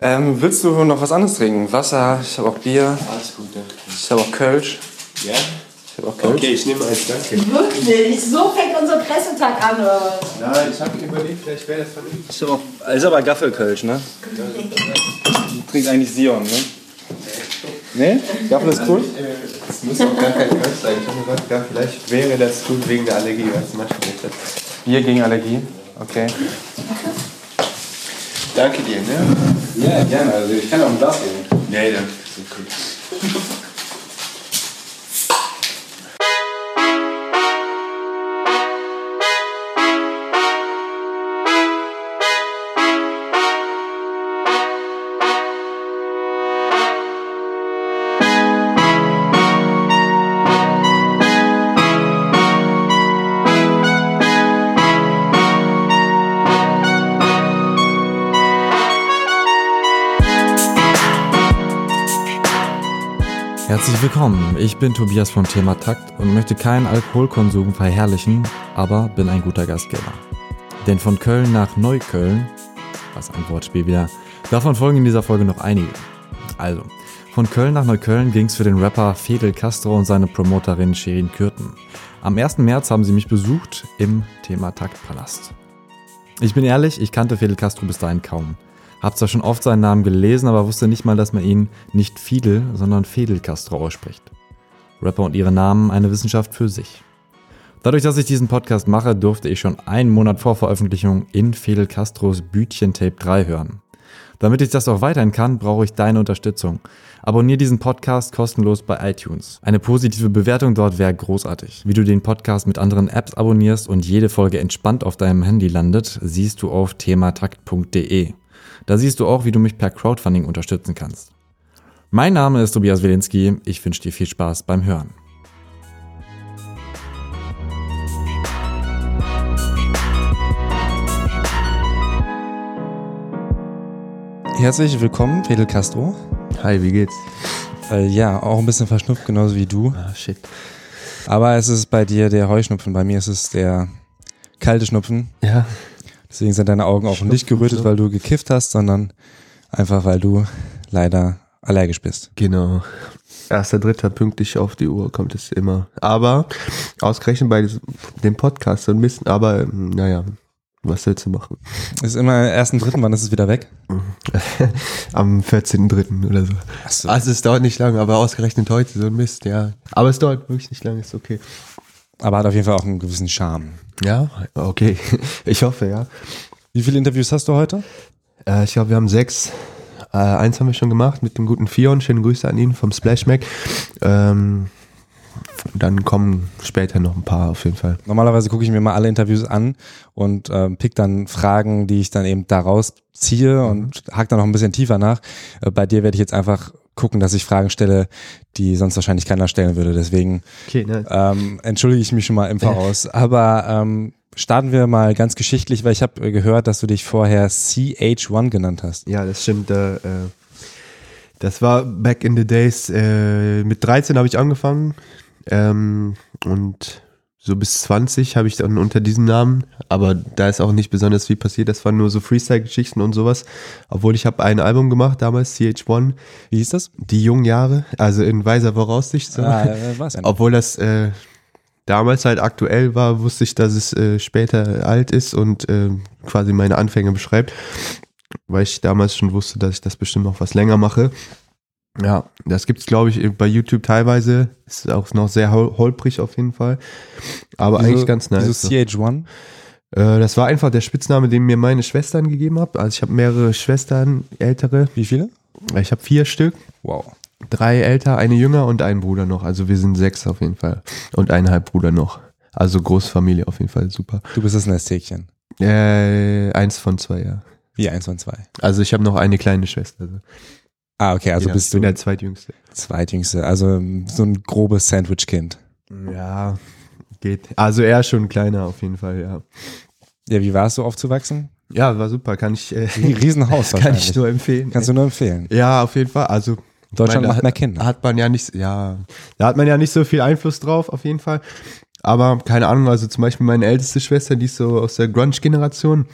Ähm, willst du noch was anderes trinken? Wasser, ich habe auch Bier, Alles gut, danke. ich habe auch Kölsch. Ja? Ich habe auch Kölsch. Okay, ich nehme eins, danke. Wirklich, so fängt unser Pressetag an. oder? Nein, ich habe überlegt, vielleicht wäre das vernünftig. Ich hab auch, ist aber Gaffelkölsch, ne? Du trinkst eigentlich Sion, ne? Ne? Gaffel ist cool? Es muss auch gar kein Kölsch sein. Ich habe mir gedacht, ja, vielleicht wäre das gut wegen der Allergie. Was mit das? Bier gegen Allergie. Okay. Danke dir, ne? Ja, gerne. Also ich kann auch ein Glas geben. Nee, danke. Das ist cool. willkommen, ich bin Tobias vom Thema Takt und möchte keinen Alkoholkonsum verherrlichen, aber bin ein guter Gastgeber. Denn von Köln nach Neukölln, was ein Wortspiel wieder, davon folgen in dieser Folge noch einige. Also, von Köln nach Neukölln ging's für den Rapper Fedel Castro und seine Promoterin Sherin Kürten. Am 1. März haben sie mich besucht im Thema Taktpalast. Ich bin ehrlich, ich kannte Fidel Castro bis dahin kaum. Hab zwar schon oft seinen Namen gelesen, aber wusste nicht mal, dass man ihn nicht Fidel, sondern Fidel Castro ausspricht. Rapper und ihre Namen eine Wissenschaft für sich. Dadurch, dass ich diesen Podcast mache, durfte ich schon einen Monat vor Veröffentlichung in Fidel Castros Bütchen Tape 3 hören. Damit ich das auch weiterhin kann, brauche ich deine Unterstützung. Abonnier diesen Podcast kostenlos bei iTunes. Eine positive Bewertung dort wäre großartig. Wie du den Podcast mit anderen Apps abonnierst und jede Folge entspannt auf deinem Handy landet, siehst du auf thematakt.de. Da siehst du auch, wie du mich per Crowdfunding unterstützen kannst. Mein Name ist Tobias Wilinski. Ich wünsche dir viel Spaß beim Hören. Herzlich willkommen, Fidel Castro. Hi, wie geht's? Äh, ja, auch ein bisschen verschnupft, genauso wie du. Ah, shit. Aber es ist bei dir der Heuschnupfen, bei mir ist es der kalte Schnupfen. Ja. Deswegen sind deine Augen auch nicht gerötet, so. weil du gekifft hast, sondern einfach, weil du leider allergisch bist. Genau. Erster, dritter pünktlich auf die Uhr kommt es immer. Aber ausgerechnet bei dem Podcast so ein bisschen, aber ähm, naja, was willst du machen? Ist immer ersten, dritten, wann ist es wieder weg? Am 14.3. oder so. Achso. Also es dauert nicht lange, aber ausgerechnet heute so ein Mist, ja. Aber es dauert wirklich nicht lange, ist okay. Aber hat auf jeden Fall auch einen gewissen Charme. Ja, okay. Ich hoffe, ja. Wie viele Interviews hast du heute? Äh, ich glaube, wir haben sechs. Äh, eins haben wir schon gemacht mit dem guten Fion. Schöne Grüße an ihn vom Splash Mac. Ähm, dann kommen später noch ein paar auf jeden Fall. Normalerweise gucke ich mir mal alle Interviews an und ähm, pick dann Fragen, die ich dann eben daraus ziehe und hack dann noch ein bisschen tiefer nach. Äh, bei dir werde ich jetzt einfach gucken, dass ich Fragen stelle, die sonst wahrscheinlich keiner stellen würde. Deswegen Okay, ne? ähm, entschuldige ich mich schon mal im Voraus. Aber ähm, starten wir mal ganz geschichtlich, weil ich habe äh, gehört, dass du dich vorher CH1 genannt hast. Ja, das stimmt. Äh, äh, das war back in the days. Äh, mit 13 habe ich angefangen. Ähm, und so bis 20 habe ich dann unter diesem Namen. Aber da ist auch nicht besonders viel passiert. Das waren nur so Freestyle-Geschichten und sowas. Obwohl ich habe ein Album gemacht damals, CH1. Wie hieß das? Die jungen Jahre. Also in weiser Voraussicht. So. Ah, weiß ja. Obwohl das äh, damals halt aktuell war, wusste ich, dass es äh, später alt ist und äh, quasi meine Anfänge beschreibt, weil ich damals schon wusste, dass ich das bestimmt noch was länger mache. Ja, das gibt's glaube ich bei YouTube teilweise. Ist auch noch sehr hol holprig auf jeden Fall, aber Wieso- eigentlich ganz nice. Wieso CH1? Äh, das war einfach der Spitzname, den mir meine Schwestern gegeben haben. Also ich habe mehrere Schwestern, ältere. Wie viele? Ich habe vier Stück. Wow. Drei älter, eine jünger und ein Bruder noch. Also wir sind sechs auf jeden Fall. Und ein Halbbruder noch. Also Großfamilie auf jeden Fall super. Du bist das Nesthäkchen. Äh, eins von zwei, ja. Wie eins von zwei. Also ich habe noch eine kleine Schwester. Also, Ah, okay, also ja, bist ich du bin der zweitjüngste. zweitjüngste, also so ein grobes Sandwich-Kind. Ja, geht. Also er schon kleiner auf jeden Fall, ja. Ja, wie war es so aufzuwachsen? Ja, war super. Kann ich, äh, Riesenhaus kann ich nur empfehlen. Kannst du nur empfehlen. ja, auf jeden Fall. Also Deutschland meine, macht mehr Kinder. Hat man ja nicht, ja, da hat man ja nicht so viel Einfluss drauf, auf jeden Fall. Aber keine Ahnung, also zum Beispiel meine älteste Schwester, die ist so aus der Grunge-Generation.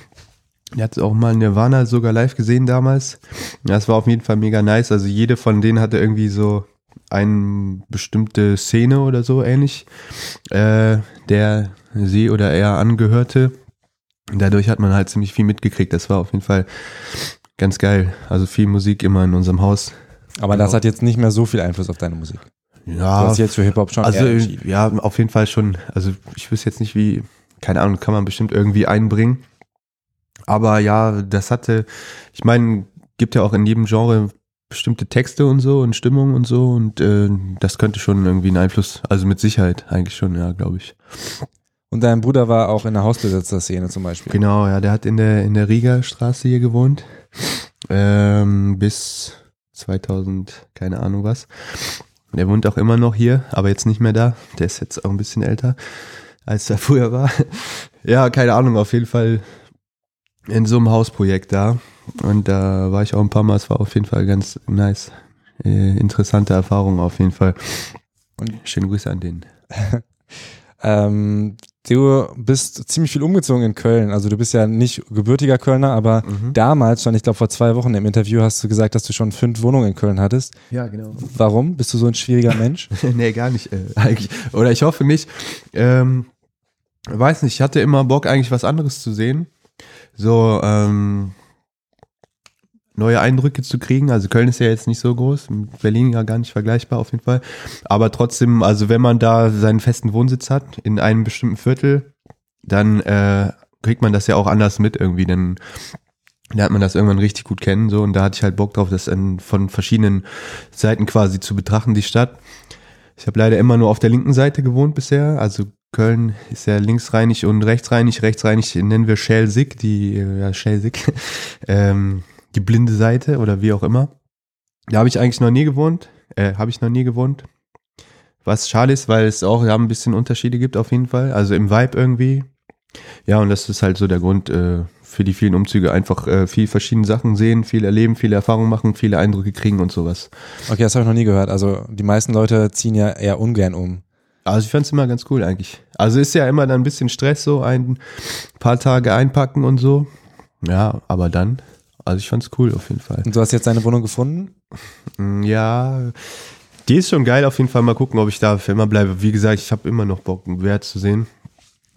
Hat auch mal Nirvana sogar live gesehen damals. Das war auf jeden Fall mega nice. Also jede von denen hatte irgendwie so eine bestimmte Szene oder so ähnlich, äh, der sie oder er angehörte. Dadurch hat man halt ziemlich viel mitgekriegt. Das war auf jeden Fall ganz geil. Also viel Musik immer in unserem Haus. Aber das hat jetzt nicht mehr so viel Einfluss auf deine Musik. Du Ja, hast jetzt für Hip-Hop schon also ja, auf jeden Fall schon. Also ich wüsste jetzt nicht wie, keine Ahnung, kann man bestimmt irgendwie einbringen. Aber ja, das hatte, ich meine, gibt ja auch in jedem Genre bestimmte Texte und so und Stimmung und so und äh, das könnte schon irgendwie einen Einfluss, also mit Sicherheit eigentlich schon, ja, glaube ich. Und dein Bruder war auch in der Hausbesetzer-Szene zum Beispiel. Genau, ja, der hat in der in der Riga Straße hier gewohnt ähm, bis 2000, keine Ahnung was. Der wohnt auch immer noch hier, aber jetzt nicht mehr da. Der ist jetzt auch ein bisschen älter, als er früher war. Ja, keine Ahnung, auf jeden Fall in so einem Hausprojekt da. Und da war ich auch ein paar Mal. Es war auf jeden Fall ganz nice. Äh, interessante Erfahrung auf jeden Fall. Und schöne Grüße an den. Ähm, du bist ziemlich viel umgezogen in Köln. Also du bist ja nicht gebürtiger Kölner, aber Mhm. damals schon, ich glaube vor zwei Wochen im Interview hast du gesagt, dass du schon fünf Wohnungen in Köln hattest. Ja, genau. Warum? Bist du so ein schwieriger Mensch? nee, gar nicht äh, eigentlich. Oder ich hoffe nicht. Ähm, weiß nicht, ich hatte immer Bock, eigentlich was anderes zu sehen. So, ähm, neue Eindrücke zu kriegen. Also Köln ist ja jetzt nicht so groß, Berlin ja gar nicht vergleichbar auf jeden Fall. Aber trotzdem, also wenn man da seinen festen Wohnsitz hat, in einem bestimmten Viertel, dann äh, kriegt man das ja auch anders mit irgendwie. Dann lernt man das irgendwann richtig gut kennen. So, und da hatte ich halt Bock drauf, das von verschiedenen Seiten quasi zu betrachten, die Stadt. Ich habe leider immer nur auf der linken Seite gewohnt bisher. Also Köln ist ja linksrheinig und rechtsrheinig. Rechtsrheinig nennen wir Schelsig, die äh, ja, Schelsig, ähm, die blinde Seite oder wie auch immer. Da habe ich eigentlich noch nie gewohnt. Äh, habe ich noch nie gewohnt. Was schade ist, weil es auch ja, ein bisschen Unterschiede gibt auf jeden Fall. Also im Vibe irgendwie. Ja, und das ist halt so der Grund äh, für die vielen Umzüge. Einfach äh, viel verschiedene Sachen sehen, viel erleben, viele Erfahrungen machen, viele Eindrücke kriegen und sowas. Okay, das habe ich noch nie gehört. Also die meisten Leute ziehen ja eher ungern um. Also ich fand's immer ganz cool eigentlich. Also ist ja immer dann ein bisschen Stress, so ein paar Tage einpacken und so. Ja, aber dann, also ich fand's cool auf jeden Fall. Und du hast jetzt deine Wohnung gefunden? Mm, Ja, die ist schon geil auf jeden Fall. Mal gucken, ob ich da für immer bleibe. Wie gesagt, ich habe immer noch Bock, einen Wert zu sehen.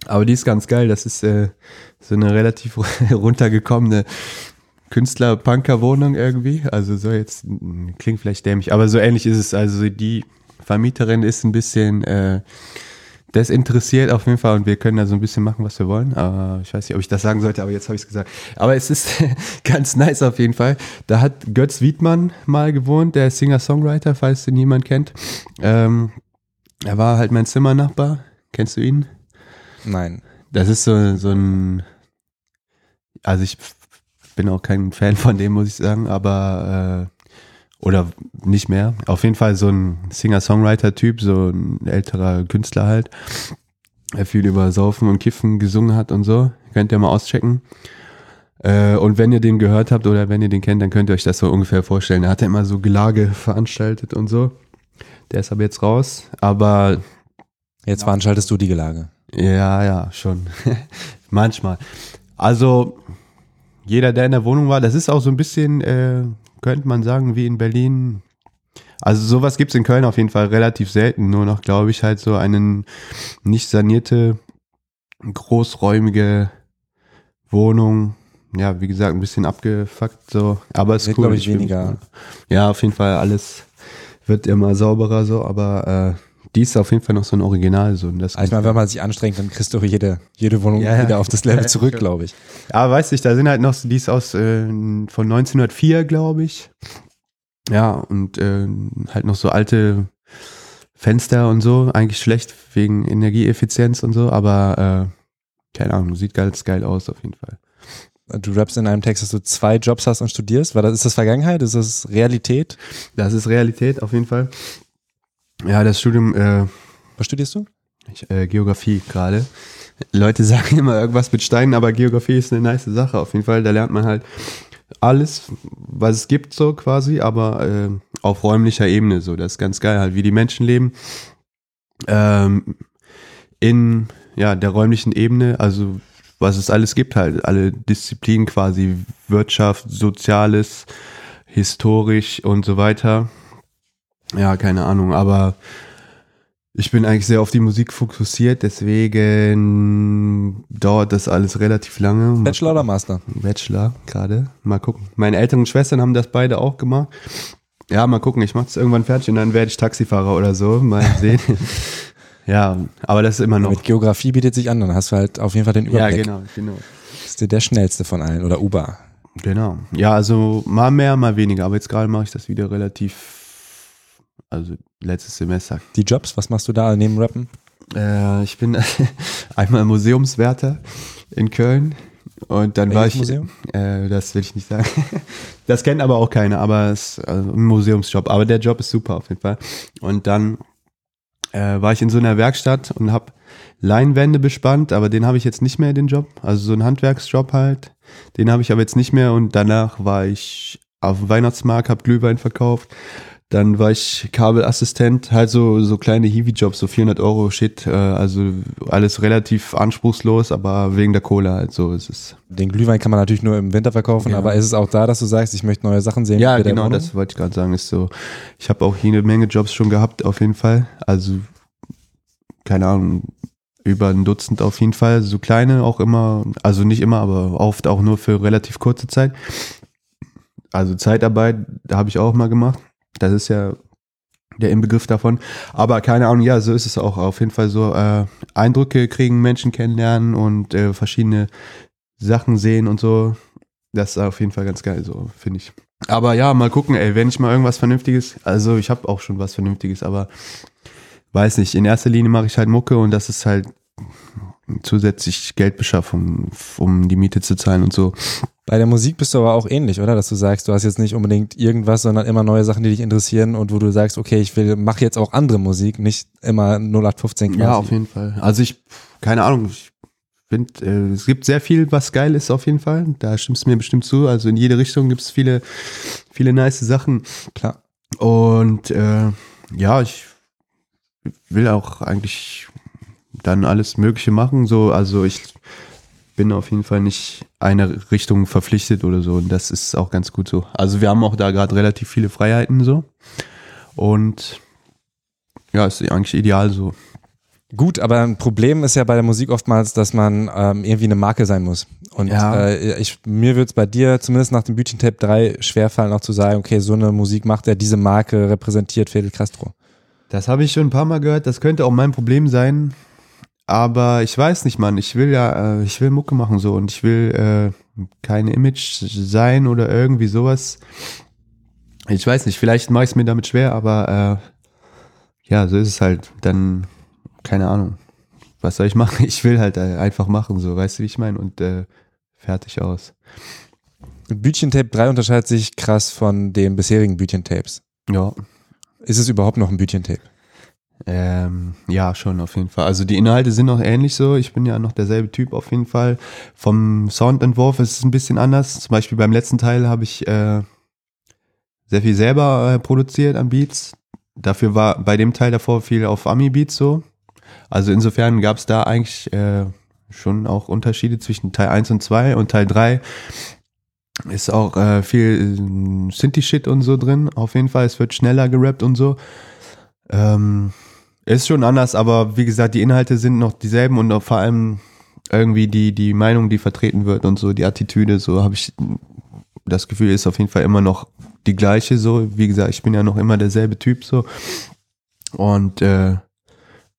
Aber die ist ganz geil. Das ist äh, so eine relativ runtergekommene Künstler-Punker-Wohnung irgendwie. Also so jetzt, mm, klingt vielleicht dämlich, aber so ähnlich ist es. Also die Vermieterin ist ein bisschen äh, desinteressiert auf jeden Fall und wir können da so ein bisschen machen, was wir wollen. Aber ich weiß nicht, ob ich das sagen sollte, aber jetzt habe ich es gesagt. Aber es ist ganz nice auf jeden Fall. Da hat Götz Wiedmann mal gewohnt, der Singer-Songwriter, falls den jemand kennt. Ähm, er war halt mein Zimmernachbar. Kennst du ihn? Nein. Das ist so, so ein, also ich bin auch kein Fan von dem, muss ich sagen, aber, äh, oder nicht mehr. Auf jeden Fall so ein Singer-Songwriter-Typ, so ein älterer Künstler halt, der viel über Saufen und Kiffen gesungen hat und so. Könnt ihr mal auschecken. Äh, und wenn ihr den gehört habt oder wenn ihr den kennt, dann könnt ihr euch das so ungefähr vorstellen. Er hat ja immer so Gelage veranstaltet und so. Der ist aber jetzt raus. Aber Jetzt veranstaltest du die Gelage. ja, ja, schon. Manchmal. Also, jeder, der in der Wohnung war, das ist auch so ein bisschen, äh, könnte man sagen, wie in Berlin. Also sowas gibt's in Köln auf jeden Fall relativ selten. Nur noch, glaube ich, halt so einen nicht sanierte, großräumige Wohnung. Ja, wie gesagt, ein bisschen abgefuckt so. Aber es ist Wird, cool. ich, weniger. Ja, auf jeden Fall alles wird immer sauberer so, aber äh, die ist auf jeden Fall noch so ein Original so. Das Also ich meine, wenn man sich anstrengt, dann kriegst du jede, jede Wohnung Ja, wieder auf das Level Ja, zurück, glaube ich. Ja, weiß ich, da sind halt noch, so- die ist aus äh, von 1904, glaube ich. Ja, und äh, halt noch so alte Fenster und so. Eigentlich schlecht wegen Energieeffizienz und so, aber äh, keine Ahnung, sieht ganz geil aus auf jeden Fall. Du rappst in einem Text, dass du zwei Jobs hast und studierst. War das, ist das Vergangenheit? Ist das Realität? Das ist Realität auf jeden Fall. Ja, das Studium, äh, Was studierst du? ich, äh, Geografie gerade. Leute sagen immer irgendwas mit Steinen, aber Geografie ist eine nice Sache auf jeden Fall. Da lernt man halt alles, was es gibt, so quasi, aber äh, auf räumlicher Ebene. So, das ist ganz geil, halt, wie die Menschen leben. Ähm, in ja, der räumlichen Ebene, also was es alles gibt halt, alle Disziplinen quasi, Wirtschaft, Soziales, historisch und so weiter. Ja, keine Ahnung, aber ich bin eigentlich sehr auf die Musik fokussiert, deswegen dauert das alles relativ lange. Bachelor oder Master? Bachelor gerade. Mal gucken. Meine Eltern und Schwestern haben das beide auch gemacht. Ja, mal gucken. Ich mache das irgendwann fertig und dann werde ich Taxifahrer oder so. Mal sehen. ja, aber das ist immer noch. Mit Geografie bietet sich an, dann hast du halt auf jeden Fall den Ja, Überblick. genau, genau. Ist dir der schnellste von allen oder Uber. Genau. Ja, also mal mehr, mal weniger. Aber jetzt gerade mache ich das wieder relativ. Also letztes Semester. Die Jobs, was machst du da neben Rappen? Äh, ich bin einmal Museumswärter in Köln. Und dann war Welches ich. Museum? Äh, das will ich nicht sagen. Das kennt aber auch keiner, aber es ist also ein Museumsjob. Aber der Job ist super auf jeden Fall. Und dann äh, war ich in so einer Werkstatt und habe Leinwände bespannt, aber den habe ich jetzt nicht mehr, den Job. Also so ein Handwerksjob halt. Den habe ich aber jetzt nicht mehr. Und danach war ich auf dem Weihnachtsmarkt, habe Glühwein verkauft. Dann war ich Kabelassistent, halt so, so kleine Hiwi-Jobs, so 400 Euro Shit, äh, also alles relativ anspruchslos, aber wegen der Kohle halt so ist es. Den Glühwein kann man natürlich nur im Winter verkaufen, Ja. aber ist es auch da, dass du sagst, ich möchte neue Sachen sehen? Ja, genau, das wollte ich gerade sagen, ist so. Ich habe auch hier eine Menge Jobs schon gehabt, auf jeden Fall. Also, keine Ahnung, über ein Dutzend auf jeden Fall. So kleine auch immer, also nicht immer, aber oft auch nur für relativ kurze Zeit. Also Zeitarbeit, da habe ich auch mal gemacht. Das ist ja der Inbegriff davon. Aber keine Ahnung, ja, so ist es auch. Auf jeden Fall so äh, Eindrücke kriegen, Menschen kennenlernen und äh, verschiedene Sachen sehen und so. Das ist auf jeden Fall ganz geil, so finde ich. Aber ja, mal gucken, ey, wenn ich mal irgendwas Vernünftiges, also ich habe auch schon was Vernünftiges, aber weiß nicht, in erster Linie mache ich halt Mucke und das ist halt zusätzlich Geldbeschaffung, um die Miete zu zahlen und so. Bei der Musik bist du aber auch ähnlich, oder? Dass du sagst, du hast jetzt nicht unbedingt irgendwas, sondern immer neue Sachen, die dich interessieren und wo du sagst, okay, ich will, mach jetzt auch andere Musik, nicht immer 0815 quasi. Ja, auf jeden Fall. Also ich, keine Ahnung, ich finde, äh, es gibt sehr viel, was geil ist auf jeden Fall. Da stimmst du mir bestimmt zu. Also in jede Richtung gibt es viele, viele nice Sachen. Klar. Und äh, ja, ich will auch eigentlich dann alles Mögliche machen. So, also ich bin auf jeden Fall nicht eine Richtung verpflichtet oder so. Und das ist auch ganz gut so. Also wir haben auch da gerade relativ viele Freiheiten so. Und ja, ist eigentlich ideal so. Gut, aber ein Problem ist ja bei der Musik oftmals, dass man ähm, irgendwie eine Marke sein muss. Und Ja. äh, ich, mir wird es bei dir, zumindest nach dem Bütchen-Tape 3, schwerfallen, auch zu sagen, okay, so eine Musik macht er, diese Marke repräsentiert Fidel Castro. Das habe ich schon ein paar Mal gehört. Das könnte auch mein Problem sein. Aber ich weiß nicht, Mann. Ich will ja, äh, ich will Mucke machen so und ich will äh, keine Image sein oder irgendwie sowas. Ich weiß nicht, vielleicht mache ich es mir damit schwer, aber äh, ja, so ist es halt. Dann, keine Ahnung. Was soll ich machen? Ich will halt äh, einfach machen, so, weißt du, wie ich meine? Und äh, fertig aus. Bütchen-Tape 3 unterscheidet sich krass von den bisherigen Bütchen-Tapes. Ja. Ist es überhaupt noch ein Bütchen-Tape? Ähm, ja, schon auf jeden Fall. Also die Inhalte sind noch ähnlich so. Ich bin ja noch derselbe Typ auf jeden Fall. Vom Soundentwurf ist es ein bisschen anders. Zum Beispiel beim letzten Teil habe ich äh, sehr viel selber äh, produziert an Beats. Dafür war bei dem Teil davor viel auf Ami-Beats so. Also insofern gab es da eigentlich äh, schon auch Unterschiede zwischen Teil 1 und 2 und Teil 3 ist auch äh, viel äh, Synthi-Shit und so drin. Auf jeden Fall, es wird schneller gerappt und so. Ähm, ist schon anders, aber wie gesagt, die Inhalte sind noch dieselben und vor allem irgendwie die, die Meinung, die vertreten wird und so, die Attitüde, so habe ich das Gefühl, ist auf jeden Fall immer noch die gleiche, so. Wie gesagt, ich bin ja noch immer derselbe Typ, so. Und äh,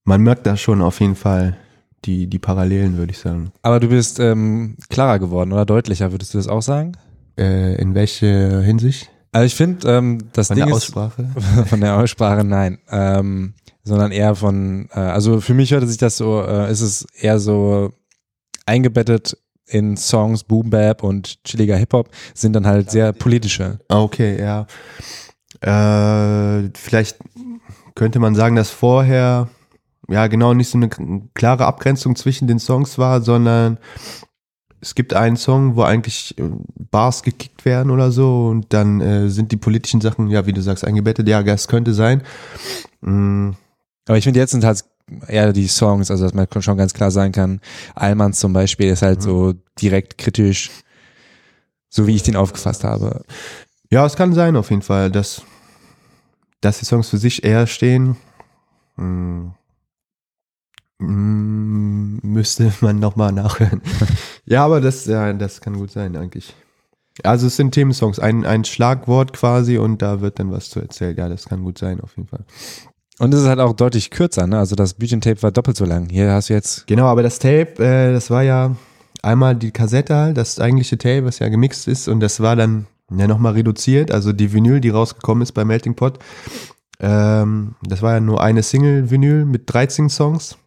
man merkt da schon auf jeden Fall die, die Parallelen, würde ich sagen. Aber du bist ähm, klarer geworden oder deutlicher, würdest du das auch sagen? Äh, in welche Hinsicht? Also ich finde, ähm, das Von Ding der ist, Aussprache? von der Aussprache nein, ähm, sondern eher von, äh, also für mich hörte sich das so, äh, ist es eher so eingebettet in Songs, Boom Bap und chilliger Hip Hop, sind dann halt sehr politische. Ah, Okay, ja. Äh, vielleicht könnte man sagen, dass vorher ja genau nicht so eine klare Abgrenzung zwischen den Songs war, sondern es gibt einen Song, wo eigentlich äh, Bars gekickt werden oder so und dann äh, sind die politischen Sachen, ja, wie du sagst, eingebettet. Ja, das könnte sein. Mm, Aber ich finde, jetzt sind halt eher die Songs, also dass man schon ganz klar sagen kann, Allmanns zum Beispiel ist halt so direkt kritisch, so wie ich den aufgefasst habe. Ja, es kann sein auf jeden Fall, dass, dass die Songs für sich eher stehen. Hm. Hm, müsste man nochmal nachhören. ja, aber das, ja, das kann gut sein eigentlich. Also es sind Themensongs, ein, ein Schlagwort quasi und da wird dann was zu erzählen. Ja, das kann gut sein auf jeden Fall. Und es ist halt auch deutlich kürzer, ne? Also das Büchentape war doppelt so lang. Hier hast du jetzt. Genau, aber das Tape, äh, das war ja einmal die Kassette das eigentliche Tape, was ja gemixt ist und das war dann ja nochmal reduziert, also die Vinyl, die rausgekommen ist bei Melting Pot. Ähm, das war ja nur eine Single-Vinyl mit 13 Songs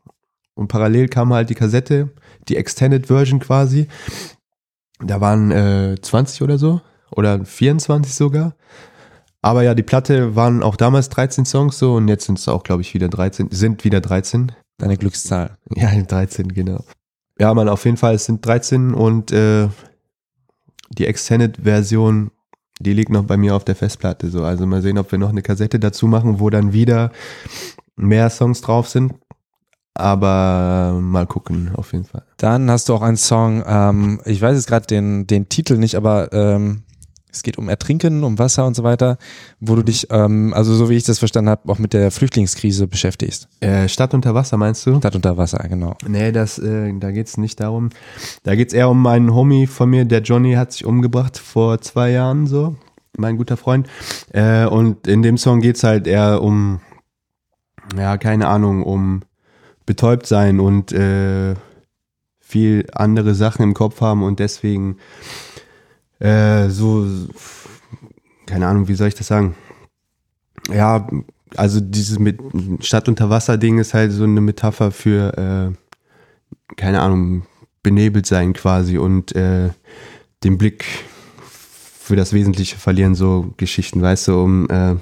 und parallel kam halt die Kassette, die Extended Version quasi. Da waren äh, 20 oder so oder 24 sogar. Aber ja, die Platte waren auch damals 13 Songs so und jetzt sind es auch, glaube ich, wieder 13, sind wieder 13. Deine Glückszahl. Ja, 13, genau. Ja, man, auf jeden Fall, es sind 13 und äh, die Extended-Version, die liegt noch bei mir auf der Festplatte. So. Also mal sehen, ob wir noch eine Kassette dazu machen, wo dann wieder mehr Songs drauf sind. Aber mal gucken, auf jeden Fall. Dann hast du auch einen Song, ähm, ich weiß jetzt gerade den, den Titel nicht, aber ähm, es geht um Ertrinken, um Wasser und so weiter, wo du dich, ähm, also so wie ich das verstanden habe, auch mit der Flüchtlingskrise beschäftigst. Äh, Stadt unter Wasser meinst du? Stadt unter Wasser, genau. Nee, das, äh, da geht's nicht darum. Da geht's eher um einen Homie von mir, der Johnny hat sich umgebracht vor zwei Jahren so, mein guter Freund. Äh, und in dem Song geht's halt eher um, ja, keine Ahnung, um betäubt sein und äh, viel andere Sachen im Kopf haben und deswegen äh, so, keine Ahnung, wie soll ich das sagen? Ja, also dieses mit Stadt unter Wasser Ding ist halt so eine Metapher für, äh, keine Ahnung, benebelt sein quasi und äh, den Blick für das Wesentliche verlieren, so Geschichten, weißt du, um äh,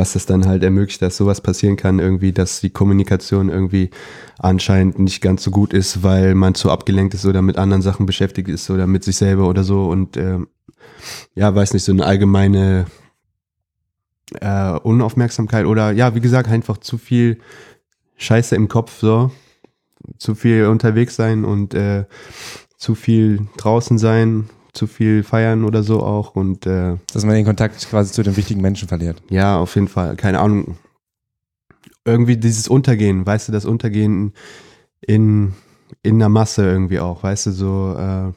was das dann halt ermöglicht, dass sowas passieren kann, irgendwie, dass die Kommunikation irgendwie anscheinend nicht ganz so gut ist, weil man zu abgelenkt ist oder mit anderen Sachen beschäftigt ist oder mit sich selber oder so. Und ähm, ja, weiß nicht, so eine allgemeine äh, Unaufmerksamkeit oder ja, wie gesagt, einfach zu viel Scheiße im Kopf, so. Zu viel unterwegs sein und äh, zu viel draußen sein, zu viel feiern oder so auch und äh, Dass man den Kontakt quasi zu den wichtigen Menschen verliert. ja, auf jeden Fall, keine Ahnung. Irgendwie dieses Untergehen, weißt du, das Untergehen in, in der Masse irgendwie auch, weißt du, so, äh,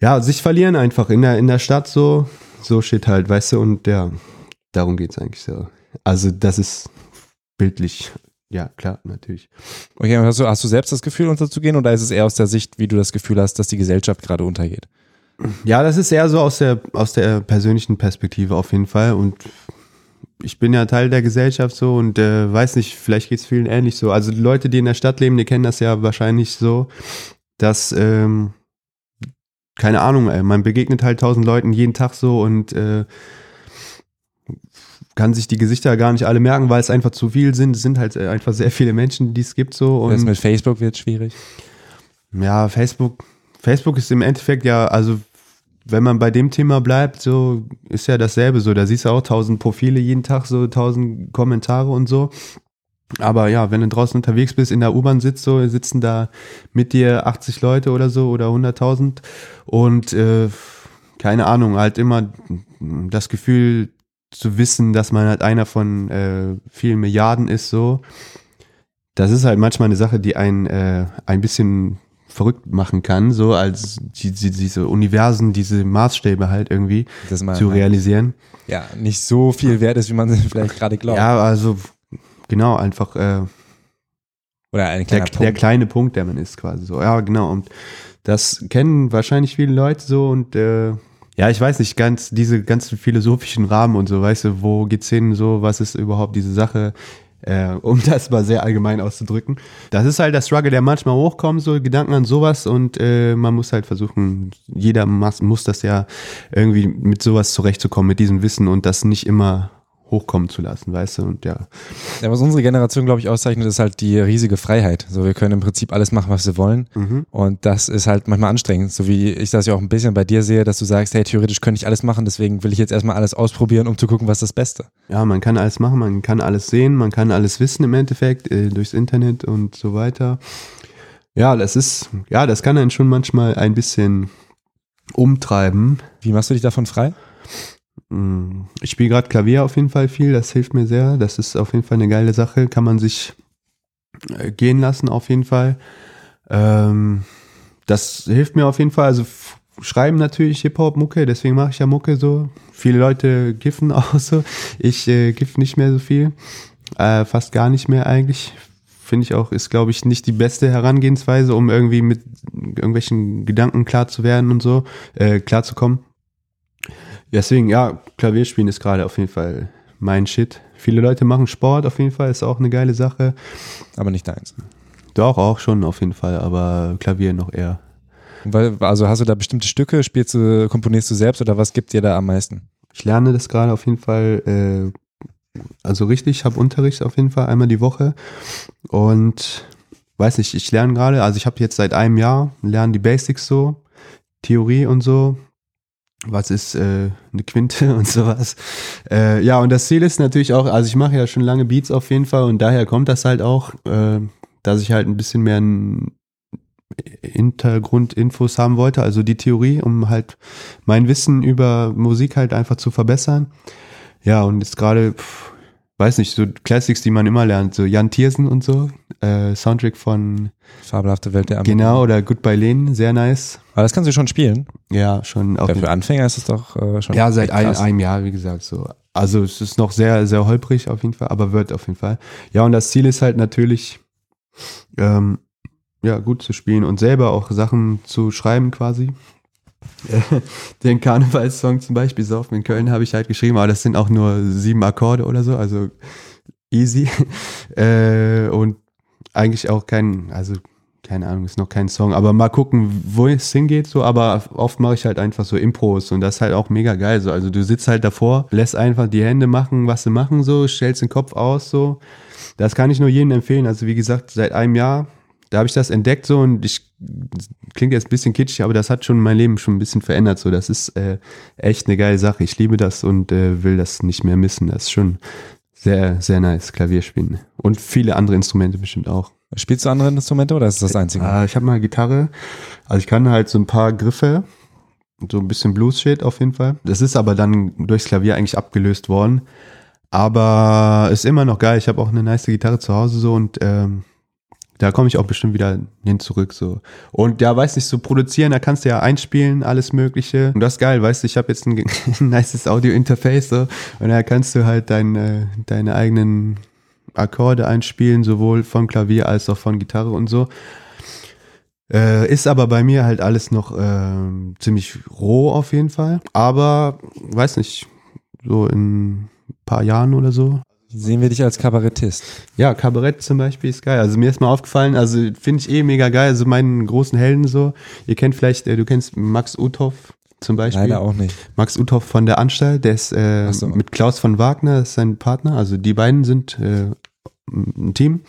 ja, sich verlieren einfach in der, in der Stadt so, so shit halt, weißt du, und ja, darum geht's eigentlich so. Also, das ist bildlich, ja, klar, natürlich. Okay, hast du, hast du selbst das Gefühl, unterzugehen oder ist es eher aus der Sicht, wie du das Gefühl hast, dass die Gesellschaft gerade untergeht? Ja, das ist eher so aus der, aus der persönlichen Perspektive auf jeden Fall. Und ich bin ja Teil der Gesellschaft so und äh, weiß nicht, vielleicht geht's vielen ähnlich so. Also die Leute, die in der Stadt leben, die kennen das ja wahrscheinlich so, dass, ähm, keine Ahnung, ey, man begegnet halt tausend Leuten jeden Tag so und äh, kann sich die Gesichter gar nicht alle merken, weil es einfach zu viel sind. Es sind halt äh, einfach sehr viele Menschen, die es gibt so. Das Und mit Facebook wird schwierig. ja, Facebook, Facebook ist im Endeffekt ja, also wenn man bei dem Thema bleibt, so ist ja dasselbe so. Da siehst du auch tausend Profile jeden Tag, so tausend Kommentare und so. Aber ja, wenn du draußen unterwegs bist, in der U-Bahn sitzt, so sitzen da mit dir 80 Leute oder so oder 100.000 und äh, keine Ahnung, halt immer das Gefühl zu wissen, dass man halt einer von äh, vielen Milliarden ist, so. Das ist halt manchmal eine Sache, die einen äh, ein bisschen verrückt machen kann, so als die, die, diese Universen, diese Maßstäbe halt irgendwie mal, zu realisieren. ja, nicht so viel wert ist, wie man vielleicht gerade glaubt. Ja, also genau, einfach äh, Oder ein der, kleiner der Punkt. kleine Punkt, der man ist quasi so. Ja, genau. Und das kennen wahrscheinlich viele Leute so und äh, ja, ich weiß nicht, ganz diese ganzen philosophischen Rahmen und so, weißt du, wo geht's hin, so, was ist überhaupt diese Sache, äh, um das mal sehr allgemein auszudrücken. Das ist halt der Struggle, der manchmal hochkommt, so Gedanken an sowas und äh, man muss halt versuchen, jeder muss, muss das ja irgendwie mit sowas zurechtzukommen, mit diesem Wissen und das nicht immer hochkommen zu lassen, weißt du? Und ja, Ja, was unsere Generation, glaube ich, auszeichnet, ist halt die riesige Freiheit. So, wir können im Prinzip alles machen, was wir wollen. Mhm. Und das ist halt manchmal anstrengend. So wie ich das ja auch ein bisschen bei dir sehe, dass du sagst, hey, theoretisch könnte ich alles machen, deswegen will ich jetzt erstmal alles ausprobieren, um zu gucken, was das Beste. ja, man kann alles machen, man kann alles sehen, man kann alles wissen im Endeffekt äh, durchs Internet und so weiter. Ja, das ist, ja, das kann einen schon manchmal ein bisschen umtreiben. Wie machst du dich davon frei? Ich spiele gerade Klavier auf jeden Fall viel, das hilft mir sehr. Das ist auf jeden Fall eine geile Sache, kann man sich äh, gehen lassen auf jeden Fall. Ähm, das hilft mir auf jeden Fall. Also schreiben natürlich Hip-Hop, Mucke, deswegen mache ich ja Mucke so. Viele Leute giffen auch so. Ich äh, giff nicht mehr so viel. Äh, fast gar nicht mehr eigentlich. Finde ich auch, ist glaube ich nicht die beste Herangehensweise, um irgendwie mit irgendwelchen Gedanken klar zu werden und so, äh, klar zu kommen. Deswegen, ja, Klavierspielen ist gerade auf jeden Fall mein Shit. Viele Leute machen Sport auf jeden Fall, ist auch eine geile Sache. Aber nicht deins. Doch, auch schon auf jeden Fall, aber Klavier noch eher. Weil, also hast du da bestimmte Stücke, spielst du, komponierst du selbst oder was gibt dir da am meisten? Ich lerne das gerade auf jeden Fall, äh, also richtig, ich habe Unterricht auf jeden Fall einmal die Woche und weiß nicht, ich lerne gerade, also ich habe jetzt seit einem Jahr, lerne die Basics so, Theorie und so, was ist äh, eine Quinte und sowas. Äh, ja, und das Ziel ist natürlich auch, also ich mache ja schon lange Beats auf jeden Fall und daher kommt das halt auch, äh, dass ich halt ein bisschen mehr Hintergrundinfos haben wollte, also die Theorie, um halt mein Wissen über Musik halt einfach zu verbessern. Ja, und jetzt gerade, pf, weiß nicht, so Classics, die man immer lernt, so Jan Tiersen und so, äh, Soundtrack von Fabelhafte Welt der Amor. Genau oder Goodbye Lane, sehr nice. Aber das kannst du schon spielen. Ja, schon jeden für Anfänger ist es doch äh, schon. Ja, seit ein, einem Jahr, wie gesagt, so. Also es ist noch sehr, sehr holprig auf jeden Fall, aber wird auf jeden Fall. Ja, und das Ziel ist halt natürlich, ähm, ja, gut zu spielen und selber auch Sachen zu schreiben quasi. Den Karnevalssong zum Beispiel, Saufen in Köln, habe ich halt geschrieben, aber das sind auch nur sieben Akkorde oder so, also easy. äh, und eigentlich auch kein, also keine Ahnung, ist noch kein Song, aber mal gucken, wo es hingeht, so, aber oft mache ich halt einfach so Impros und das ist halt auch mega geil, so, also du sitzt halt davor, lässt einfach die Hände machen, was sie machen, so, stellst den Kopf aus, so, das kann ich nur jedem empfehlen, also wie gesagt, seit einem Jahr, da habe ich das entdeckt, so, und ich, klingt jetzt ein bisschen kitschig, aber das hat schon mein Leben schon ein bisschen verändert, so, das ist äh, echt eine geile Sache, ich liebe das und äh, will das nicht mehr missen, das ist schon sehr, sehr nice, Klavierspielen und viele andere Instrumente bestimmt auch. Spielst du andere Instrumente oder ist das das einzige? Ah, ich habe mal Gitarre. Also ich kann halt so ein paar Griffe, so ein bisschen Blues-Shit auf jeden Fall. Das ist aber dann durchs Klavier eigentlich abgelöst worden. Aber ist immer noch geil. Ich habe auch eine nice Gitarre zu Hause so und ähm, da komme ich auch bestimmt wieder hin zurück so. Und ja, weiß nicht, so produzieren, da kannst du ja einspielen, alles mögliche. Und das ist geil, weißt du, ich habe jetzt ein, ein nices Audio-Interface so und da kannst du halt deine, deine eigenen Akkorde einspielen, sowohl von Klavier als auch von Gitarre und so. Äh, ist aber bei mir halt alles noch ähm, ziemlich roh auf jeden Fall. Aber, weiß nicht, so in ein paar Jahren oder so. Sehen wir dich als Kabarettist? Ja, Kabarett zum Beispiel ist geil. Also mir ist mal aufgefallen, also finde ich eh mega geil. Also meinen großen Helden so. Ihr kennt vielleicht, äh, du kennst Max Uthoff zum Beispiel. Leider auch nicht. Max Uthoff von der Anstalt, der ist äh, so. mit Klaus von Wagner, ist sein Partner. Also die beiden sind äh, ein Team.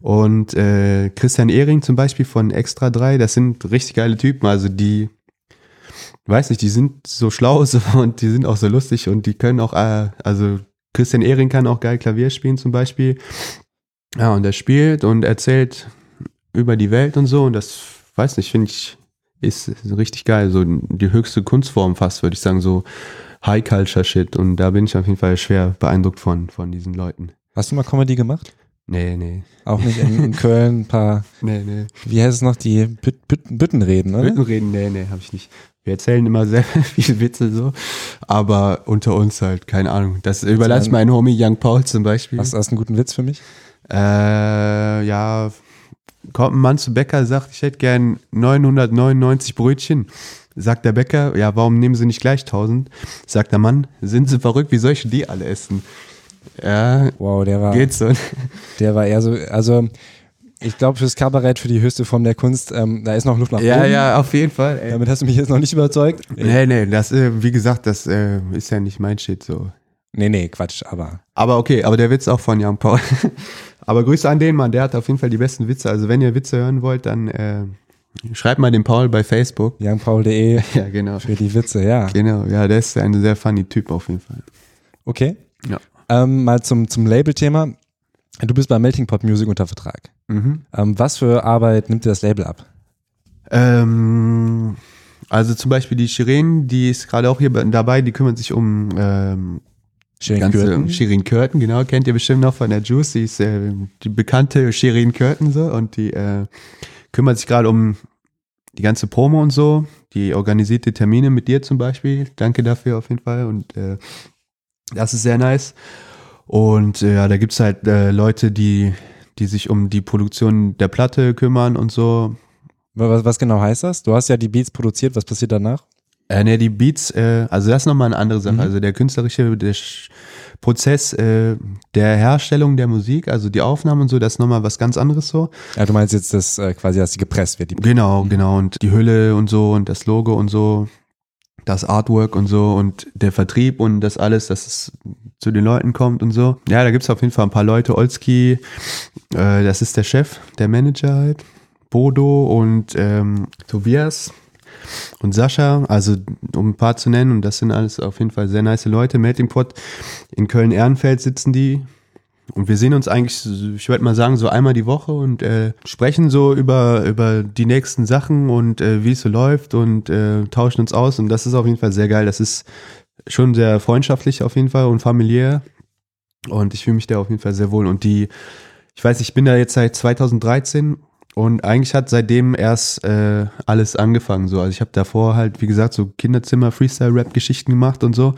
Und äh, Christian Ehring zum Beispiel von Extra 3, das sind richtig geile Typen. Also die, weiß nicht, die sind so schlau so, und die sind auch so lustig und die können auch, äh, also Christian Ehring kann auch geil Klavier spielen zum Beispiel. Ja, und er spielt und erzählt über die Welt und so. Und das, weiß nicht, finde ich, ist, richtig geil. So die höchste Kunstform fast, würde ich sagen, so High-Culture-Shit. Und da bin ich auf jeden Fall schwer beeindruckt von, von diesen Leuten. Hast du mal Comedy gemacht? Nee, nee. Auch nicht in, Köln ein paar, Nee, nee. wie heißt es noch, die Büt, Büt, Büttenreden, oder? Büttenreden, nee, nee, habe ich nicht. Wir erzählen immer sehr viele Witze so, aber unter uns halt, keine Ahnung. Das überlasse ich meinen Homie Young Paul zum Beispiel. Hast, hast du einen guten Witz für mich? Äh, ja, kommt ein Mann zu Bäcker, sagt, ich hätte gern 999 Brötchen. Sagt der Bäcker, ja, warum nehmen Sie nicht gleich 1000? Sagt der Mann, sind Sie verrückt, wie soll ich die alle essen? Ja, Wow, der war, geht so. der war eher so, also ich glaube fürs Kabarett, für die höchste Form der Kunst, ähm, da ist noch Luft nach Ja, oben. ja, auf jeden Fall. Ey. Damit hast du mich jetzt noch nicht überzeugt. Nee, nee, das, äh, wie gesagt, das äh, ist ja nicht mein Shit so. Nee, nee, Quatsch, aber. Aber okay, aber der Witz auch von Jan Paul. aber Grüße an den Mann, der hat auf jeden Fall die besten Witze. Also wenn ihr Witze hören wollt, dann äh, schreibt mal den Paul bei Facebook. youngpaul.de Ja, genau. für die Witze, ja. Genau, ja, der ist ein sehr funny Typ auf jeden Fall. Okay. Ja. Ähm, mal zum, zum Label-Thema. Du bist bei Melting Pot Music unter Vertrag. Mhm. Ähm, was für Arbeit nimmt dir das Label ab? Ähm, also zum Beispiel die Shirin, die ist gerade auch hier dabei, die kümmert sich um ähm, Shirin ganze Kürten? Shirin Curtin, genau, kennt ihr bestimmt noch von der Juice, die ist äh, die bekannte Shirin Curtin so und die äh, kümmert sich gerade um die ganze Promo und so, die organisiert die Termine mit dir zum Beispiel, danke dafür auf jeden Fall und äh, das ist sehr nice und äh, ja, da gibt's halt äh, Leute, die die sich um die Produktion der Platte kümmern und so, Was, was genau heißt das? Du hast ja die Beats produziert, was passiert danach? Äh, ne, die Beats, äh, also das ist nochmal eine andere Sache. Mhm. Also der künstlerische der Sch- Prozess äh, der Herstellung der Musik, also die Aufnahmen und so, das ist nochmal was ganz anderes so. Ja, du meinst jetzt, dass äh, quasi, dass die gepresst wird. Die Genau, genau. Und die Hülle und so und das Logo und so, das Artwork und so und der Vertrieb und das alles, dass es zu den Leuten kommt und so. Ja, da gibt's auf jeden Fall ein paar Leute. Olski, äh, das ist der Chef, der Manager halt. Bodo und ähm, Tobias und Sascha, also um ein paar zu nennen, und das sind alles auf jeden Fall sehr nice Leute. Melting Pot in Köln-Ehrenfeld sitzen die. Und wir sehen uns eigentlich, ich würde mal sagen, so einmal die Woche und äh, sprechen so über, über die nächsten Sachen und äh, wie es so läuft und äh, tauschen uns aus. Und das ist auf jeden Fall sehr geil. Das ist schon sehr freundschaftlich auf jeden Fall und familiär. Und ich fühle mich da auf jeden Fall sehr wohl. Und die, ich weiß, ich bin da jetzt seit 2013 und eigentlich hat seitdem erst äh, alles angefangen. So. Also ich habe davor halt, wie gesagt, so Kinderzimmer, Freestyle-Rap-Geschichten gemacht und so.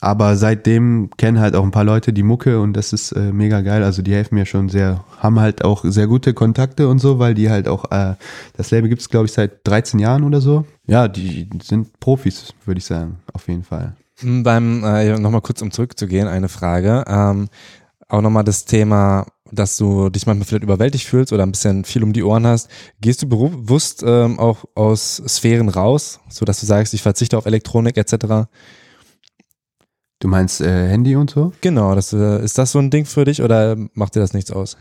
Aber seitdem kennen halt auch ein paar Leute die Mucke und das ist äh, mega geil. Also die helfen mir schon sehr, haben halt auch sehr gute Kontakte und so, weil die halt auch, äh, das Label gibt's glaube ich seit 13 Jahren oder so. Ja, die sind Profis, würde ich sagen, auf jeden Fall. Mm, Beim, äh, nochmal kurz um zurückzugehen, eine Frage. Ähm, auch nochmal das Thema, dass du dich manchmal vielleicht überwältigt fühlst oder ein bisschen viel um die Ohren hast. Gehst du bewusst ähm, auch aus Sphären raus, so dass du sagst, ich verzichte auf Elektronik etc.? Du meinst äh, Handy und so? Genau, das, äh, ist das so ein Ding für dich oder macht dir das nichts aus?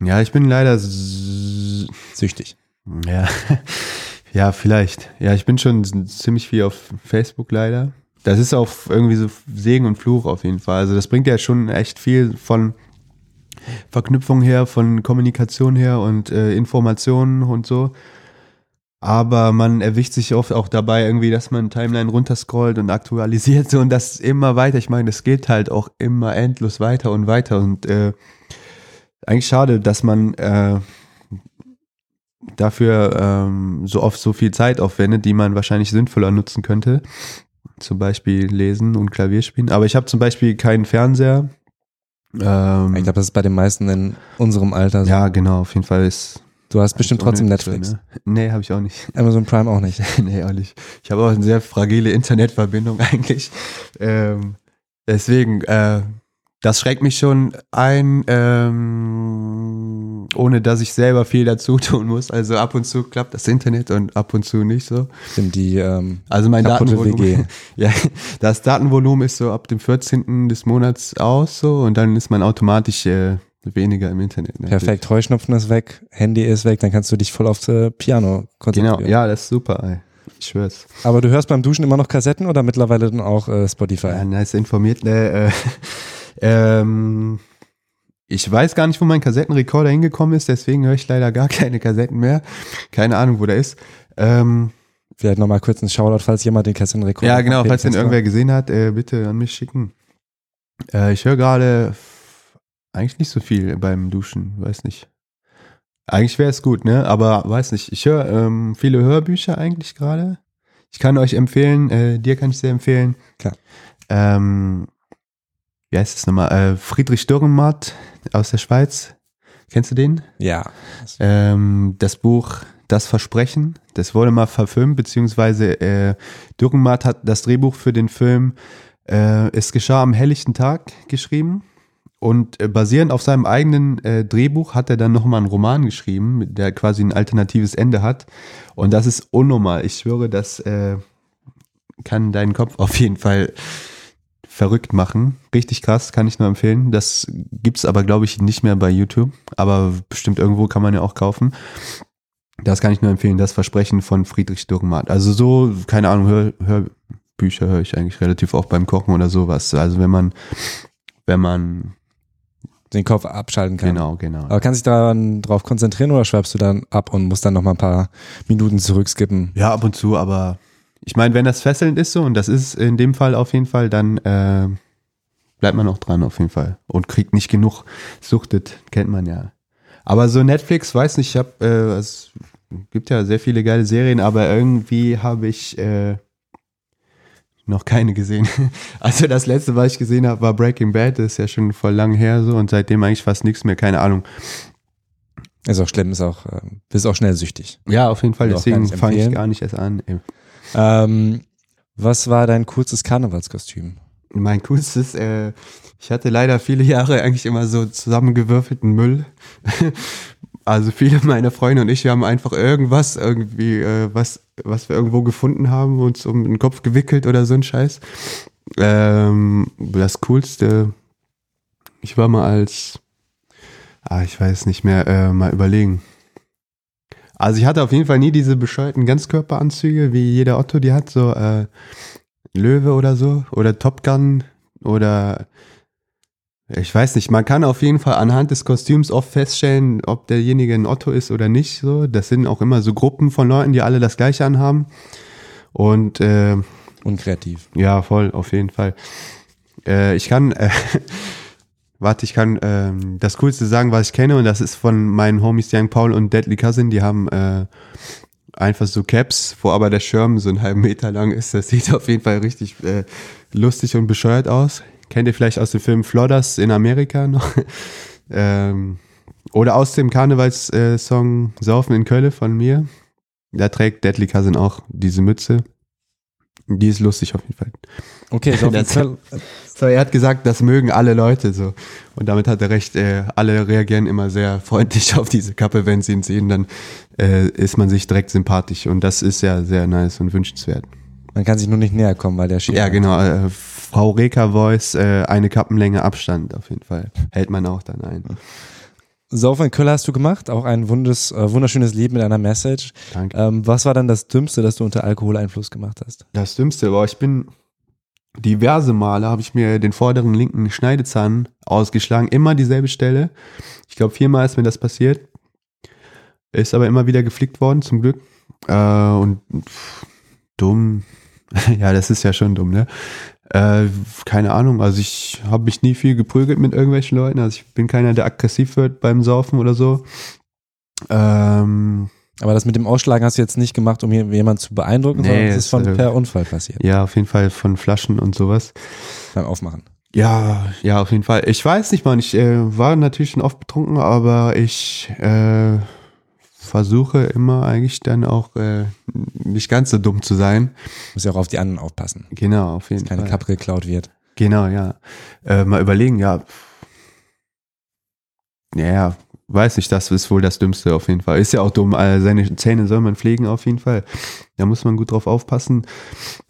Ja, ich bin leider Süchtig. Ja, ja, vielleicht. Ja, ich bin schon ziemlich viel auf Facebook leider. Das ist auch irgendwie so Segen und Fluch auf jeden Fall. Also das bringt ja schon echt viel von Verknüpfung her, von Kommunikation her und äh, Informationen und so. Aber man erwischt sich oft auch dabei irgendwie, dass man Timeline runterscrollt und aktualisiert und das immer weiter. Ich meine, das geht halt auch immer endlos weiter und weiter und äh, eigentlich schade, dass man äh, dafür ähm, so oft so viel Zeit aufwendet, die man wahrscheinlich sinnvoller nutzen könnte. Zum Beispiel lesen und Klavier spielen. Aber ich habe zum Beispiel keinen Fernseher. Ähm, Ich glaube, das ist bei den meisten in unserem Alter so. ja, genau, auf jeden Fall ist. Du hast bestimmt trotzdem Netflix. ne? Nee, habe ich auch nicht. Amazon Prime auch nicht. nee, auch nicht. Ich habe auch eine sehr fragile Internetverbindung eigentlich. Ähm, deswegen, äh, das schreckt mich schon ein, ähm, ohne dass ich selber viel dazu tun muss. Also ab und zu klappt das Internet und ab und zu nicht so. Stimmt, die ähm, Also mein. Datenvolumen, ja, das Datenvolumen ist so ab dem 14. des Monats aus so und dann ist man automatisch äh, weniger im Internet. ne? perfekt, Heuschnupfen ist weg, Handy ist weg, dann kannst du dich voll aufs äh, Piano konzentrieren. Genau, ja, das ist super. Ey. Ich schwör's. Aber du hörst beim Duschen immer noch Kassetten oder mittlerweile dann auch äh, Spotify? Ja, nice informiert. Ne, äh, ähm, ich weiß gar nicht, wo mein Kassettenrekorder hingekommen ist, deswegen höre ich leider gar keine Kassetten mehr. Keine Ahnung, wo der ist. Ähm, Vielleicht nochmal kurz ein Shoutout, falls jemand den Kassettenrekorder ja, genau, falls den irgendwer gesehen hat, äh, bitte an mich schicken. Äh, ich höre gerade eigentlich nicht so viel beim Duschen, weiß nicht. Eigentlich wäre es gut, ne? Aber weiß nicht. Ich höre ähm, viele Hörbücher eigentlich gerade. Ich kann euch empfehlen, äh, dir kann ich sehr empfehlen. Klar. Ähm, wie heißt es nochmal? Äh, Friedrich Dürrenmatt aus der Schweiz. Kennst du den? Ja. Ähm, das Buch Das Versprechen, das wurde mal verfilmt, beziehungsweise äh, Dürrenmatt hat das Drehbuch für den Film äh, Es geschah am helllichten Tag geschrieben. Und äh, basierend auf seinem eigenen äh, Drehbuch hat er dann nochmal einen Roman geschrieben, der quasi ein alternatives Ende hat. Und das ist unnormal. Ich schwöre, das äh, kann deinen Kopf auf jeden Fall verrückt machen. Richtig krass, kann ich nur empfehlen. Das gibt's aber, glaube ich, nicht mehr bei YouTube. Aber bestimmt irgendwo kann man ja auch kaufen. Das kann ich nur empfehlen, das Versprechen von Friedrich Dürrenmatt. Also so, keine Ahnung, Hör, Hörbücher höre ich eigentlich relativ oft beim Kochen oder sowas. Also wenn man, wenn man, Den Kopf abschalten kann. genau, genau. Aber kannst du dich daran drauf konzentrieren oder schreibst du dann ab und musst dann noch mal ein paar Minuten zurückskippen? Ja, ab und zu, aber ich meine, wenn das fesselnd ist so, und das ist in dem Fall auf jeden Fall, dann äh, bleibt man auch dran auf jeden Fall und kriegt nicht genug suchtet, kennt man ja. Aber so Netflix, weiß nicht, ich habe, äh, es gibt ja sehr viele geile Serien, aber irgendwie habe ich äh, noch keine gesehen. Also das letzte, was ich gesehen habe, war Breaking Bad, das ist ja schon voll lang her so und seitdem eigentlich fast nichts mehr, keine Ahnung. Ist auch schlimm, ist auch, äh, bist auch schnell süchtig. Ja, auf jeden Fall, Will deswegen fange ich gar nicht erst an. Ähm, was war dein kurzes Karnevalskostüm? Mein coolstes, äh, ich hatte leider viele Jahre eigentlich immer so zusammengewürfelten Müll. Also viele meiner Freunde und ich, wir haben einfach irgendwas irgendwie, äh, was, was wir irgendwo gefunden haben, uns um den Kopf gewickelt oder so ein Scheiß. Ähm, das Coolste, ich war mal als, ah, ich weiß nicht mehr, äh, mal überlegen. Also ich hatte auf jeden Fall nie diese bescheuerten Ganzkörperanzüge, wie jeder Otto die hat, so äh, Löwe oder so oder Top Gun oder ich weiß nicht, man kann auf jeden Fall anhand des Kostüms oft feststellen, ob derjenige ein Otto ist oder nicht. So, das sind auch immer so Gruppen von Leuten, die alle das Gleiche anhaben. Und äh, Unkreativ. ja, voll, auf jeden Fall. Äh, ich kann, äh, warte, ich kann ähm, das Coolste sagen, was ich kenne, und das ist von meinen Homies Young Paul und Deadly Cousin. Die haben äh, einfach so Caps, wo aber der Schirm so einen halben Meter lang ist. Das sieht auf jeden Fall richtig äh, lustig und bescheuert aus. Kennt ihr vielleicht aus dem Film Flodders in Amerika noch? ähm, oder aus dem Karnevalssong Song Saufen in Köln von mir. Da trägt Deadly Cousin auch diese Mütze. Die ist lustig auf jeden Fall. Okay, so Das- So, er hat gesagt, das mögen alle Leute so. Und damit hat er recht, äh, alle reagieren immer sehr freundlich auf diese Kappe, wenn sie ihn sehen, dann äh, ist man sich direkt sympathisch. Und das ist ja sehr nice und wünschenswert. Man kann sich nur nicht näher kommen, weil der Schild. Ja, genau. Äh, Frau Reka Voice, äh, eine Kappenlänge Abstand auf jeden Fall. Hält man auch dann ein. Saufen in Köln hast du gemacht, auch ein wundes, äh, wunderschönes Leben mit einer Message. Danke. Ähm, was war dann das Dümmste, das du unter Alkoholeinfluss gemacht hast? Das Dümmste, aber ich bin diverse Male habe ich mir den vorderen linken Schneidezahn ausgeschlagen, immer dieselbe Stelle. Ich glaube, viermal ist mir das passiert. Ist aber immer wieder geflickt worden, zum Glück. Äh, und pff, dumm. ja, das ist ja schon dumm, ne? Äh, keine Ahnung, also ich habe mich nie viel geprügelt mit irgendwelchen Leuten. Also ich bin keiner, der aggressiv wird beim Saufen oder so. Ähm, Aber das mit dem Ausschlagen hast du jetzt nicht gemacht, um hier jemanden zu beeindrucken, Nee, sondern es ist von äh, per Unfall passiert ja, auf jeden Fall von Flaschen und sowas. beim Aufmachen. Ja, ja, auf jeden Fall. Ich weiß nicht, Mann. Ich äh, war natürlich schon oft betrunken, aber ich äh, versuche immer eigentlich dann auch äh, nicht ganz so dumm zu sein. Muss ja auch auf die anderen aufpassen, Genau, auf jeden dass keine Fall. Kappe geklaut wird. Genau, ja. Äh, mal überlegen, ja. Ja, ja, weiß nicht, das ist wohl das Dümmste auf jeden Fall. Ist ja auch dumm, äh, seine Zähne soll man pflegen auf jeden Fall. Da muss man gut drauf aufpassen.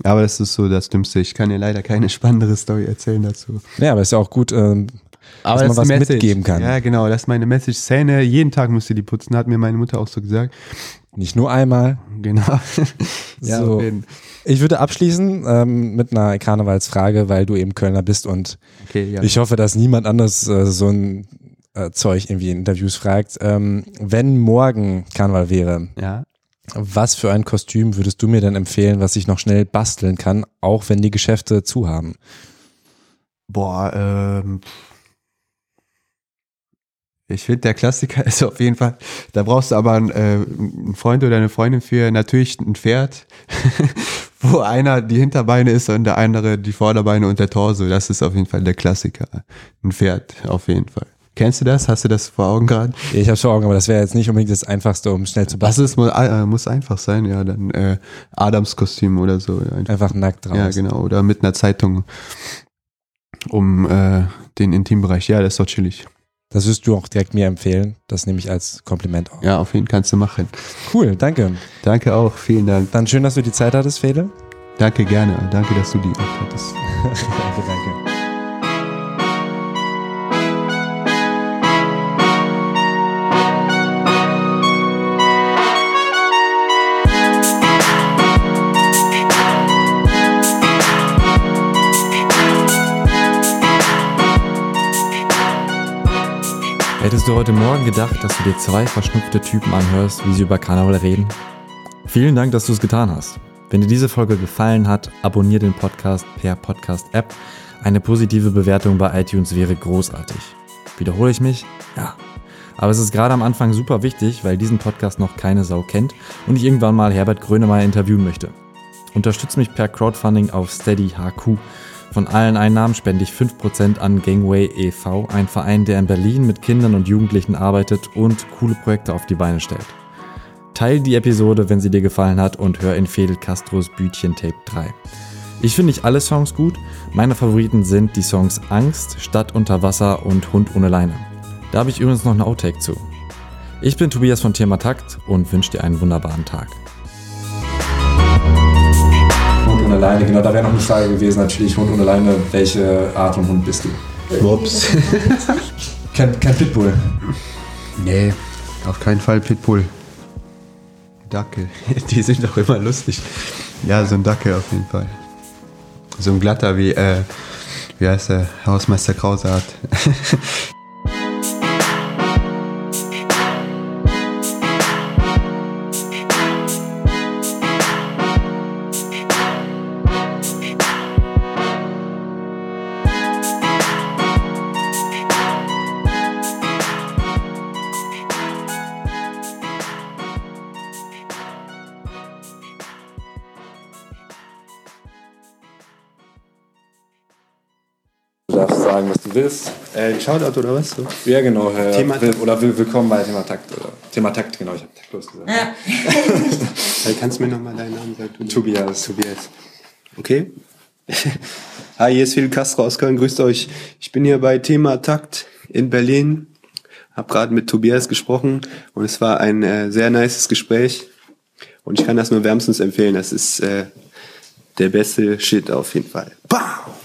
Aber das ist so das Dümmste. Ich kann dir leider keine spannendere Story erzählen dazu. Ja, aber ist ja auch gut, ähm, Aber Dass man das ist was Message. mitgeben kann. Ja, genau, das ist meine Message. Zähne, jeden Tag müsst ihr die putzen, hat mir meine Mutter auch so gesagt. nicht nur einmal. Genau. So. auf jeden- Ich würde abschließen ähm, mit einer Karnevalsfrage, weil du eben Kölner bist und Okay, ja. ich hoffe, dass niemand anders äh, so ein äh, Zeug irgendwie in Interviews fragt. Ähm, wenn morgen Karneval wäre, ja. was für ein Kostüm würdest du mir denn empfehlen, was ich noch schnell basteln kann, auch wenn die Geschäfte zu haben? Boah, ähm. Ich finde, der Klassiker ist auf jeden Fall, da brauchst du aber einen, äh, einen Freund oder eine Freundin für, natürlich ein Pferd, wo einer die Hinterbeine ist und der andere die Vorderbeine und der Torso. Das ist auf jeden Fall der Klassiker. Ein Pferd, auf jeden Fall. Kennst du das? Hast du das vor Augen gerade? Ich habe vor Augen, aber das wäre jetzt nicht unbedingt das Einfachste, um schnell zu Das basteln. ist, muss, äh, muss einfach sein, ja. Dann äh, Adams Kostüm oder so. Einfach. Einfach nackt draus. Ja, genau. Oder mit einer Zeitung um äh, den Intimbereich. Ja, das ist doch chillig. Das wirst du auch direkt mir empfehlen. Das nehme ich als Kompliment auf. Ja, auf jeden Fall kannst du machen. Cool, danke. Danke auch. Vielen Dank. Dann schön, dass du die Zeit hattest, Fede. Danke, gerne. Danke, dass du die auch hattest. danke, danke. Hättest du heute Morgen gedacht, dass du dir zwei verschnupfte Typen anhörst, wie sie über Karneval reden? Vielen Dank, dass du es getan hast. Wenn dir diese Folge gefallen hat, abonniere den Podcast per Podcast-App. Eine positive Bewertung bei iTunes wäre großartig. Wiederhole ich mich? Ja. Aber es ist gerade am Anfang super wichtig, weil diesen Podcast noch keine Sau kennt und ich irgendwann mal Herbert Grönemeyer interviewen möchte. Unterstütze mich per Crowdfunding auf Steady HQ. Von allen Einnahmen spende ich 5% an Gangway e.V., ein Verein, der in Berlin mit Kindern und Jugendlichen arbeitet und coole Projekte auf die Beine stellt. Teil die Episode, wenn sie dir gefallen hat und hör in Fidel Castros Bütchen Tape 3. Ich finde nicht alle Songs gut. Meine Favoriten sind die Songs Angst, Stadt unter Wasser und Hund ohne Leine. Da habe ich übrigens noch eine Outtake zu. Ich bin Tobias von Thema Takt und wünsche dir einen wunderbaren Tag. Hund ohne Leine, genau, da wäre noch eine Frage gewesen, natürlich Hund ohne Leine, welche Art von Hund bist du? Ups. Kein, kein Pitbull. Nee, auf keinen Fall Pitbull. Dackel. Die sind doch immer lustig. Ja, so ein Dackel auf jeden Fall. So ein glatter wie, äh, wie heißt der? Hausmeister Krause hat. du willst. Äh, Shoutout oder was? So? Ja, genau. Herr Thema will, Takt. oder will, willkommen bei Thema Takt. Oder Thema Takt, genau. Ich habe taktlos gesagt. Ja. Äh, kannst du mir nochmal deinen Namen sagen? Tobias. Tobias. Okay. Hi, hier ist Phil Castro aus Köln. Grüßt euch. Ich bin hier bei Thema Takt in Berlin. Hab gerade mit Tobias gesprochen und es war ein äh, sehr nices Gespräch. Und ich kann das nur wärmstens empfehlen. Das ist äh, der beste Shit auf jeden Fall. Bam!